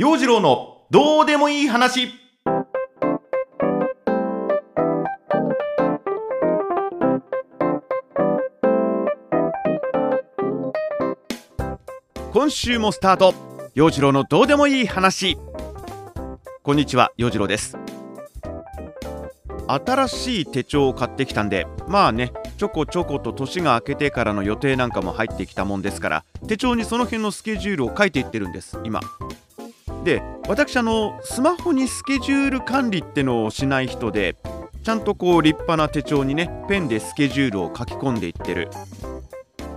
陽次郎のどうでもいい話。今週もスタート。陽次郎のどうでもいい話。こんにちは陽次郎です。新しい手帳を買ってきたんでまあねちょこちょこと年が明けてからの予定なんかも入ってきたもんですから手帳にその辺のスケジュールを書いていってるんです今。で私あのスマホにスケジュール管理ってのをしない人でちゃんとこう立派な手帳にねペンでスケジュールを書き込んでいってる。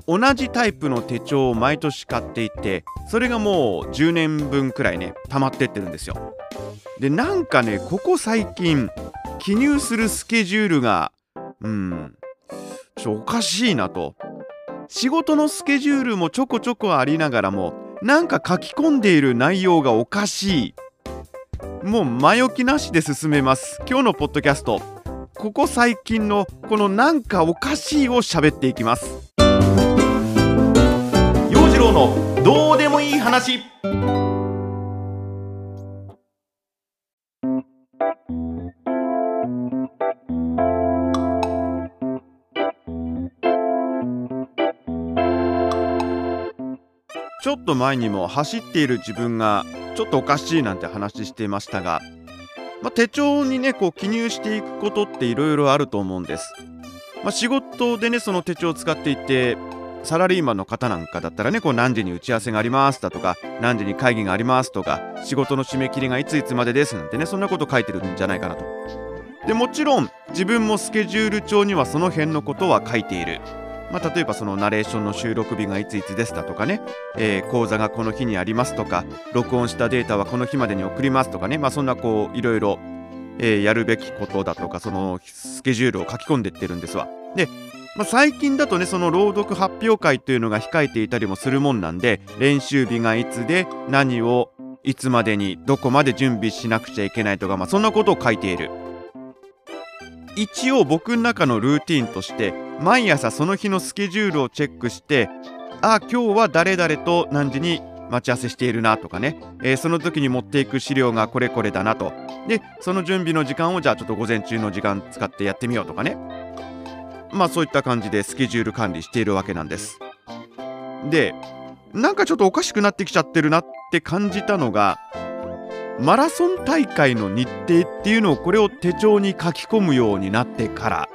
同じタイプの手帳を毎年買っていてそれがもう10年分くらいね溜まってってるんですよ。でなんかねここ最近記入するスケジュールがうんちょおかしいなと。仕事のスケジュールもちょこちょこありながらもなんか書き込んでいる内容がおかしい。もう前置きなしで進めます。今日のポッドキャスト。ここ最近のこのなんかおかしいを喋っていきます。陽次郎のどうでもいい話。ょっと前にも走っている自分がちょっとおかしいなんて話していましたが、まあ、手帳にねこう記入していくことっていろいろあると思うんです。まあ、仕事でねその手帳を使っていてサラリーマンの方なんかだったらねこう何時に打ち合わせがありますだとか何時に会議がありますとか仕事の締め切りがいついつまでですなんてねそんなこと書いてるんじゃないかなと。でもちろん自分もスケジュール帳にはその辺のことは書いている。まあ、例えばそのナレーションの収録日がいついつですだとかね、えー、講座がこの日にありますとか録音したデータはこの日までに送りますとかね、まあ、そんなこういろいろ、え、やるべきことだとかそのスケジュールを書き込んでってるんですわ。でまあ、最近だとねその朗読発表会というのが控えていたりもするもんなんで練習日がいつで何をいつまでにどこまで準備しなくちゃいけないとか、まあ、そんなことを書いている。一応僕の中のルーティンとして毎朝その日のスケジュールをチェックしてあ今日は誰々と何時に待ち合わせしているなとかね、えー、その時に持っていく資料がこれこれだなと。でその準備の時間をじゃあちょっと午前中の時間使ってやってみようとかね。まあそういった感じでスケジュール管理しているわけなんです。でなんかちょっとおかしくなってきちゃってるなって感じたのがマラソン大会の日程っていうのをこれを手帳に書き込むようになってから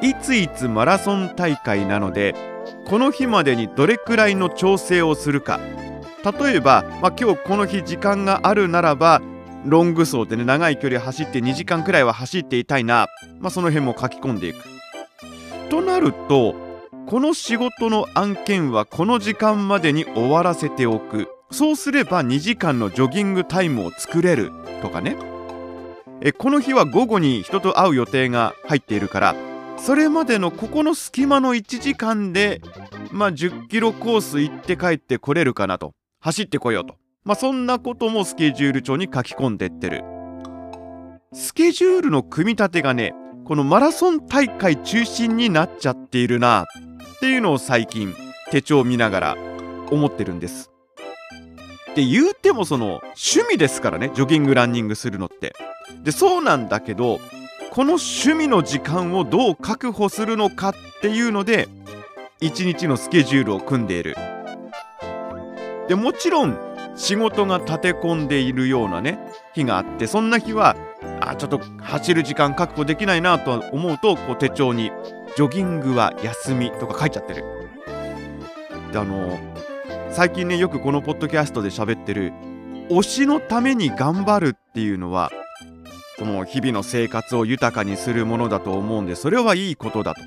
いついつマラソン大会なのでこの日までにどれくらいの調整をするか。例えば、まあ、今日この日時間があるならばロング走でね長い距離走って2時間くらいは走っていたいな、まあ、その辺も書き込んでいく。となるとこの仕事の案件はこの時間までに終わらせておく。そうすれば2時間のジョギングタイムを作れるとかね。えこの日は午後に人と会う予定が入っているからそれまでのここの隙間の1時間でまあ10キロコース行って帰ってこれるかなと。走ってこようと。まあそんなこともスケジュール帳に書き込んでってる。スケジュールの組み立てがねこのマラソン大会中心になっちゃっているなっていうのを最近手帳を見ながら思ってるんです。って言うてもその趣味ですからねジョギングランニングするのって。でそうなんだけどこの趣味の時間をどう確保するのかっていうので一日のスケジュールを組んでいる。でもちろん仕事が立て込んでいるようなね日があってそんな日はあちょっと走る時間確保できないなと思うとこう手帳に「ジョギングは休み」とか書いちゃってる。であの最近ねよくこのポッドキャストで喋ってる推しのために頑張るっていうのはその日々の生活を豊かにするものだと思うんでそれはいいことだと。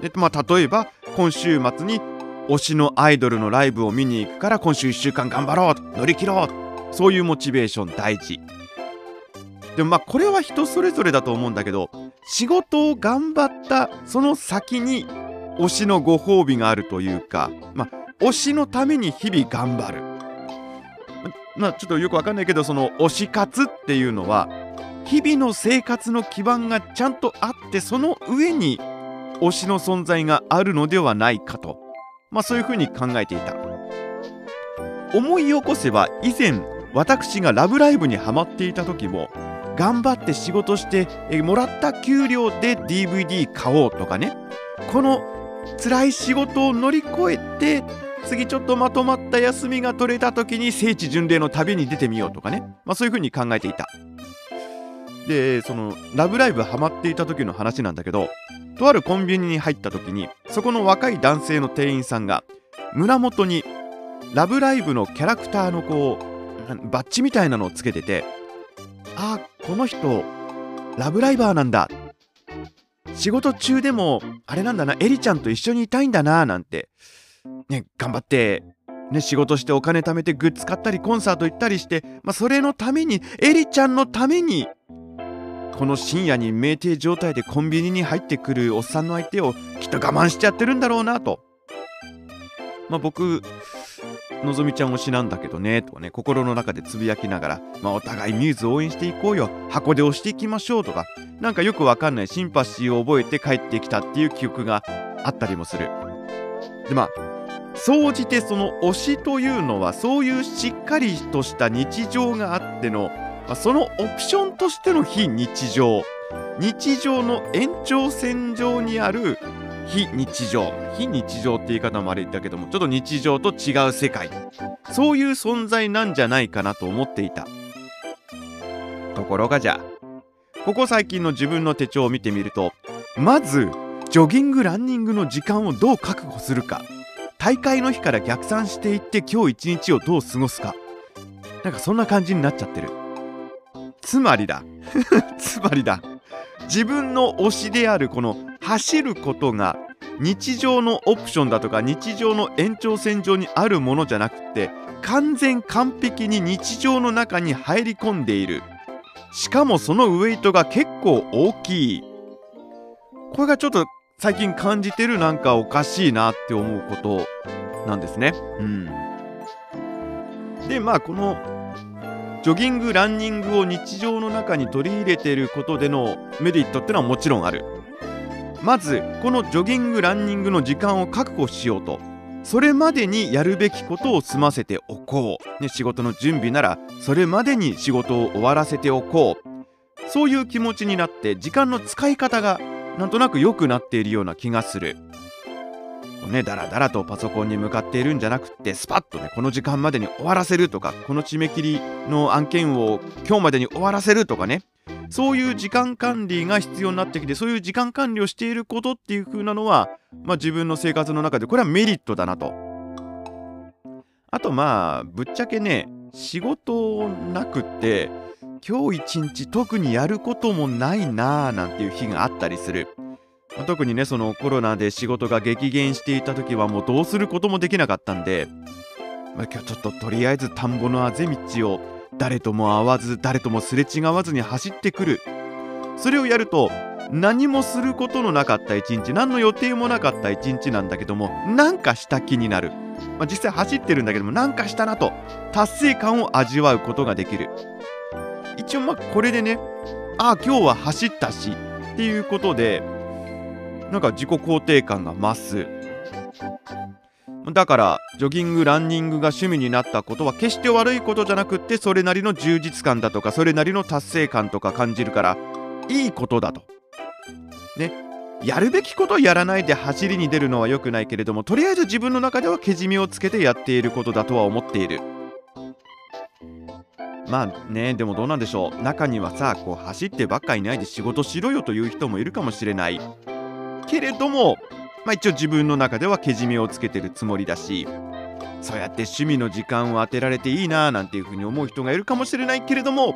でまあ例えば今週末に推しのアイドルのライブを見に行くから今週1週間頑張ろう乗り切ろうそういうモチベーション大事。でもまあこれは人それぞれだと思うんだけど仕事を頑張ったその先に推しのご褒美があるというかまあ推しのために日々頑張る。まあちょっとよくわかんないけどその推し活っていうのは日々の生活の基盤がちゃんとあってその上に推しの存在があるのではないかと。まあそういうふうに考えていた。思い起こせば以前私が「ラブライブ!」にハマっていた時も頑張って仕事してえもらった給料で DVD 買おうとかね。この辛い仕事を乗り越えて次ちょっとまとまった休みが取れた時に聖地巡礼の旅に出てみようとかね、まあ、そういう風に考えていたでその「ラブライブ!」ハマっていた時の話なんだけどとあるコンビニに入った時にそこの若い男性の店員さんが胸元に「ラブライブ!」のキャラクターのこうバッジみたいなのをつけててあこの人ラブライバーなんだ仕事中でもあれなんだなエリちゃんと一緒にいたいんだななんてね頑張ってね、仕事してお金貯めてグッズ買ったりコンサート行ったりして、まあ、それのためにエリちゃんのためにこの深夜に酩酊状態でコンビニに入ってくるおっさんの相手をきっと我慢しちゃってるんだろうなと。まあ、僕のぞみちゃん推しなんだけどねとね心の中でつぶやきながら、まあ、お互いミューズ応援していこうよ箱で押していきましょうとかなんかよくわかんないシンパシーを覚えて帰ってきたっていう記憶があったりもするでまあ総じてその推しというのはそういうしっかりとした日常があっての、まあ、そのオプションとしての非日常。日常の延長線上にある非日常。非日常って言い方もあれだけどもちょっと日常と違う世界。そういう存在なんじゃないかなと思っていた。ところがじゃここ最近の自分の手帳を見てみるとまずジョギングランニングの時間をどう確保するか。大会の日から逆算していって今日一日をどう過ごすか。なんかそんな感じになっちゃってる。つまりだ。つまりだ。自分の推しであるこの走ることが日常のオプションだとか日常の延長線上にあるものじゃなくて完全完璧に日常の中に入り込んでいる。しかもそのウエイトが結構大きい。これがちょっと最近感じてるなんかおかしいなって思うことなんですね。うん。でまあこのジョギングランニングを日常の中に取り入れていることでのメリットってのはもちろんある。まずこのジョギングランニングの時間を確保しようと。それまでにやるべきことを済ませておこう、ね、仕事の準備ならそれまでに仕事を終わらせておこう。そういう気持ちになって時間の使い方がなんとなく良くなっているような気がするね、だらだらとパソコンに向かっているんじゃなくってスパッとねこの時間までに終わらせるとかこの締め切りの案件を今日までに終わらせるとかねそういう時間管理が必要になってきてそういう時間管理をしていることっていう風なのは、まあ、自分の生活の中でこれはメリットだなと。あとまあぶっちゃけね仕事なくって今日一日特にやることもないなーなんていう日があったりする。特にねそのコロナで仕事が激減していた時はもうどうすることもできなかったんで、まあ、今日ちょっととりあえず田んぼのあぜ道を誰とも会わず誰ともすれ違わずに走ってくる。それをやると何もすることのなかった一日何の予定もなかった一日なんだけどもなんかした気になる、まあ、実際走ってるんだけどもなんかしたなと達成感を味わうことができる。一応まあこれでねああ今日は走ったしっていうことでなんか自己肯定感が増すだからジョギングランニングが趣味になったことは決して悪いことじゃなくってそれなりの充実感だとかそれなりの達成感とか感じるからいいことだと。ねやるべきことやらないで走りに出るのは良くないけれどもとりあえず自分の中ではけじめをつけてやっていることだとは思っている。まあねでもどうなんでしょう中にはさこう走ってばっかいないで仕事しろよという人もいるかもしれない。けれども、まあ、一応自分の中ではけじめをつけてるつもりだしそうやって趣味の時間を当てられていいななんていうふうに思う人がいるかもしれないけれども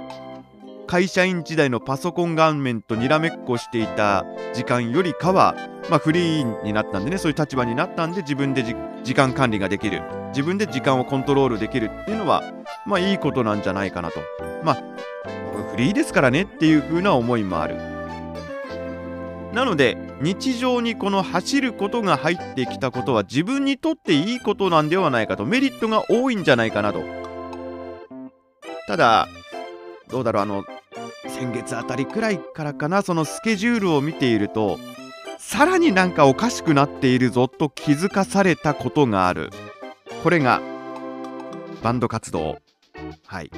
会社員時代のパソコン顔面とにらめっこしていた時間よりかは、まあ、フリーになったんでねそういう立場になったんで自分で時間管理ができる自分で時間をコントロールできるっていうのはまあいいことなんじゃないかなと。まあフリーですからねっていう風な思いもある。なので日常にこの走ることが入ってきたことは自分にとっていいことなんではないかとメリットが多いんじゃないかなと。ただどうだろうあの先月あたりくらいからかなそのスケジュールを見ているとさらになんかおかしくなっているぞと気づかされたことがある。これがバンド活動。はい。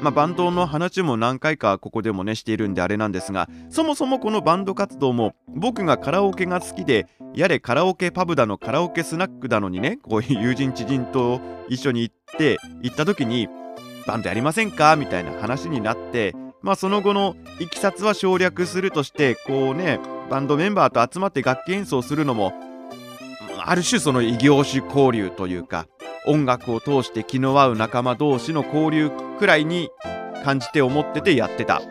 まあ、バンドの話も何回かここでもねしているんであれなんですがそもそもこのバンド活動も僕がカラオケが好きでやれカラオケパブだのカラオケスナックだのにねこういう友人知人と一緒に行って行った時にバンドやりませんかみたいな話になってまあその後のいきさつは省略するとしてこうねバンドメンバーと集まって楽器演奏するのもある種その異業種交流というか音楽を通して気の合う仲間同士の交流くらいに感じて思っててやってた。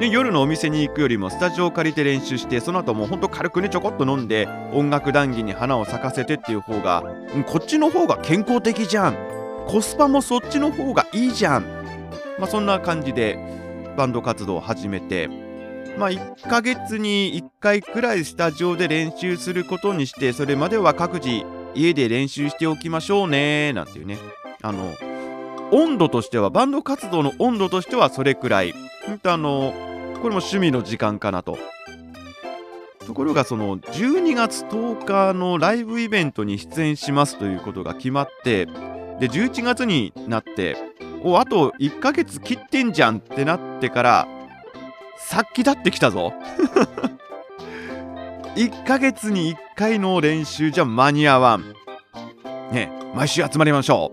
で夜のお店に行くよりもスタジオを借りて練習してその後もうほんと軽くねちょこっと飲んで音楽談義に花を咲かせてっていう方がこっちの方が健康的じゃんコスパもそっちの方がいいじゃんまあそんな感じでバンド活動を始めてまあ1ヶ月に1回くらいスタジオで練習することにしてそれまでは各自家で練習しておきましょうねなんていうね。あの温度としてはバンド活動の温度としてはそれくらい。ほんとあのこれも趣味の時間かなと。ところがその12月10日のライブイベントに出演しますということが決まってで11月になっておあと1ヶ月切ってんじゃんってなってからさっきだってきたぞ 1ヶ月に1回の練習じゃ間に合わん。ね毎週集まりましょ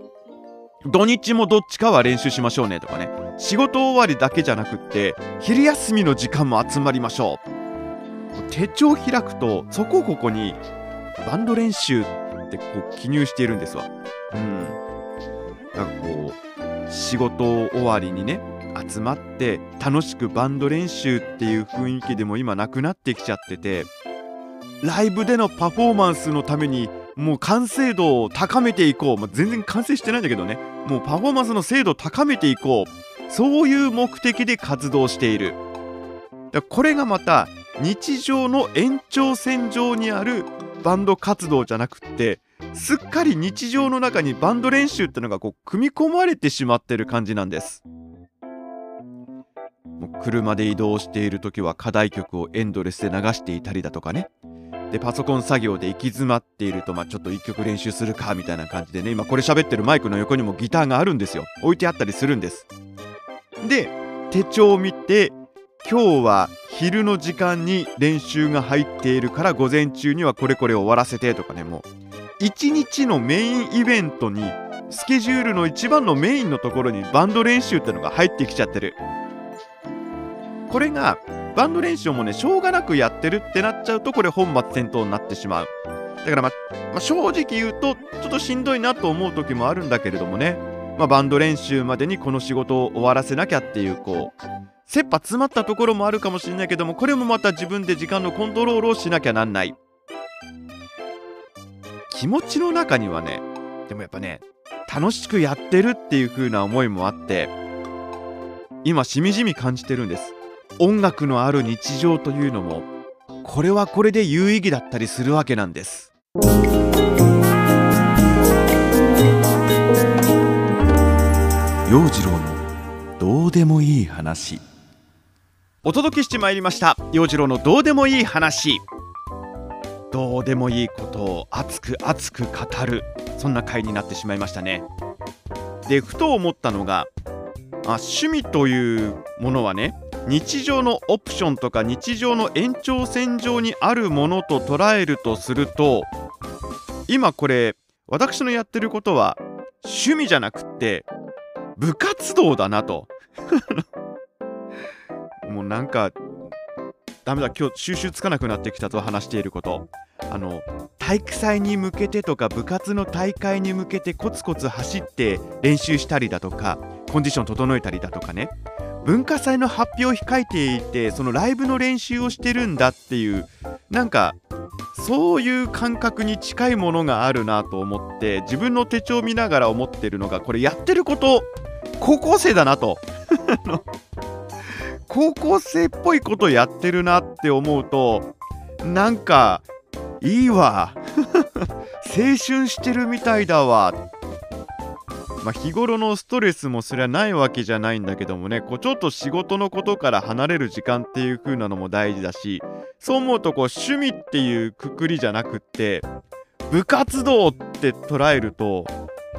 う。土日もどっちかは練習しましょうねとかね。仕事終わりだけじゃなくって昼休みの時間も集まりましょう。手帳開くとそこここにバンド練習ってこう記入しているんですわ。うん。なんかこう仕事終わりにね集まって楽しくバンド練習っていう雰囲気でも今なくなってきちゃっててライブでのパフォーマンスのためにもう完成度を高めていこう、まあ、全然完成してないんだけどね。もうパフォーマンスの精度を高めていこう。そういう目的で活動している。これがまた日常の延長線上にあるバンド活動じゃなくってすっかり日常の中にバンド練習ってのがこう組み込まれてしまってる感じなんです。車で移動している時は課題曲をエンドレスで流していたりだとかね。でパソコン作業で行き詰まっていると、まあ、ちょっと1曲練習するかみたいな感じでね今これ喋ってるマイクの横にもギターがあるんですよ。置いてあったりするんです。で手帳を見て今日は昼の時間に練習が入っているから午前中にはこれこれ終わらせてとかねもう一日のメインイベントにスケジュールの一番のメインのところにバンド練習ってのが入ってきちゃってる。これがバンド練習もねしょうがなくやってるってなっちゃうとこれ本末転倒になってしまう。だからままあ、正直言うとちょっとしんどいなと思う時もあるんだけれどもね、ま、バンド練習までにこの仕事を終わらせなきゃっていうこう切羽詰まったところもあるかもしれないけどもこれもまた自分で時間のコントロールをしなきゃなんない。気持ちの中にはねでもやっぱね楽しくやってるっていう風な思いもあって今しみじみ感じてるんです。音楽のある日常というのもこれはこれで有意義だったりするわけなんです。陽次郎のどうでもいい話。お届けしてまいりました。陽次郎のどうでもいい話。どうでもいいことを熱く熱く語る。そんな回になってしまいましたね。でふと思ったのがあ趣味というものはね日常のオプションとか日常の延長線上にあるものと捉えるとすると今これ私のやってることは趣味じゃなくって部活動だなと。もうなんかダメだ今日収集つかなくなってきたと話していること。あの体育祭に向けてとか部活の大会に向けてコツコツ走って練習したりだとかコンディション整えたりだとかね。文化祭の発表を控えていてそのライブの練習をしてるんだっていうなんかそういう感覚に近いものがあるなと思って自分の手帳を見ながら思ってるのがこれやってること。高校生だなと。高校生っぽいことやってるなって思うとなんかいいわ。青春してるみたいだわ。まあ、日頃のストレスもそりゃないわけじゃないんだけどもねこうちょっと仕事のことから離れる時間っていう風なのも大事だしそう思うとこう趣味っていうくくりじゃなくって部活動って捉えると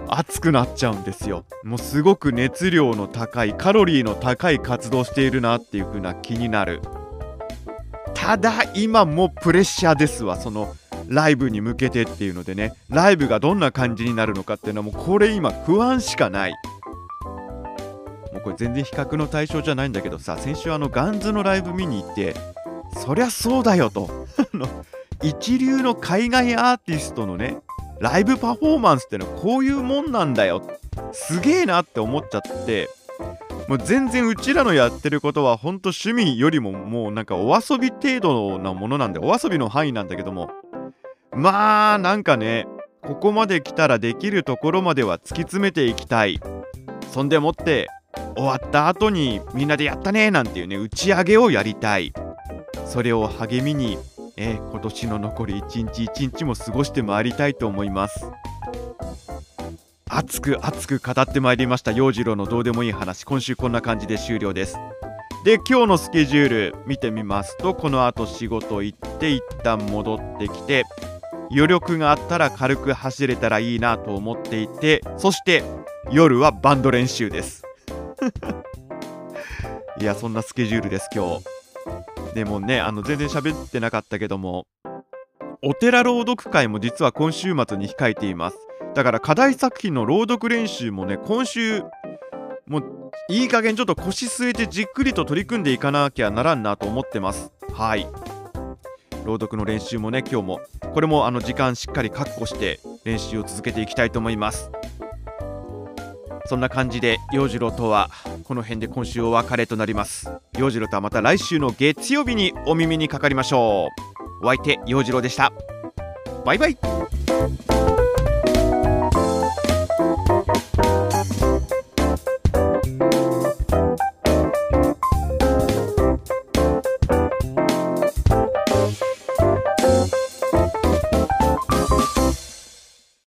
熱くなっちゃうんですよ。もうすごく熱量の高いカロリーの高い活動しているなっていう風な気になる。ただ今もプレッシャーですわそのライブに向けてっていうのでねライブがどんな感じになるのかっていうのはもうこれ今不安しかない。もうこれ全然比較の対象じゃないんだけどさ先週あのガンズのライブ見に行ってそりゃそうだよと。一流の海外アーティストのねライブパフォーマンスってのはこういうもんなんだよ。すげえなって思っちゃって。もう全然うちらのやってることはほんと趣味よりももうなんかお遊び程度なものなんでお遊びの範囲なんだけどもまあなんかねここまで来たらできるところまでは突き詰めていきたい。そんでもって終わった後にみんなでやったねなんていうね打ち上げをやりたい。それを励みにえ、今年の残り一日一日も過ごしてまいりたいと思います。熱く熱く語ってまいりました陽次郎のどうでもいい話。今週こんな感じで終了です。で今日のスケジュール見てみますとこの後仕事行って一旦戻ってきて余力があったら軽く走れたらいいなと思っていてそして夜はバンド練習です いやそんなスケジュールです今日でもね、あの全然喋ってなかったけども、お寺朗読会も実は今週末に控えています。だから課題作品の朗読練習もね、今週、もういい加減ちょっと腰据えてじっくりと取り組んでいかなきゃならんなと思ってます。はい。朗読の練習もね、今日も、これもあの時間しっかり確保して練習を続けていきたいと思います。そんな感じで陽次郎とはこの辺で今週お別れとなります。陽次郎とはまた来週の月曜日にお耳にかかりましょう。お相手陽次郎でした。バイバイ。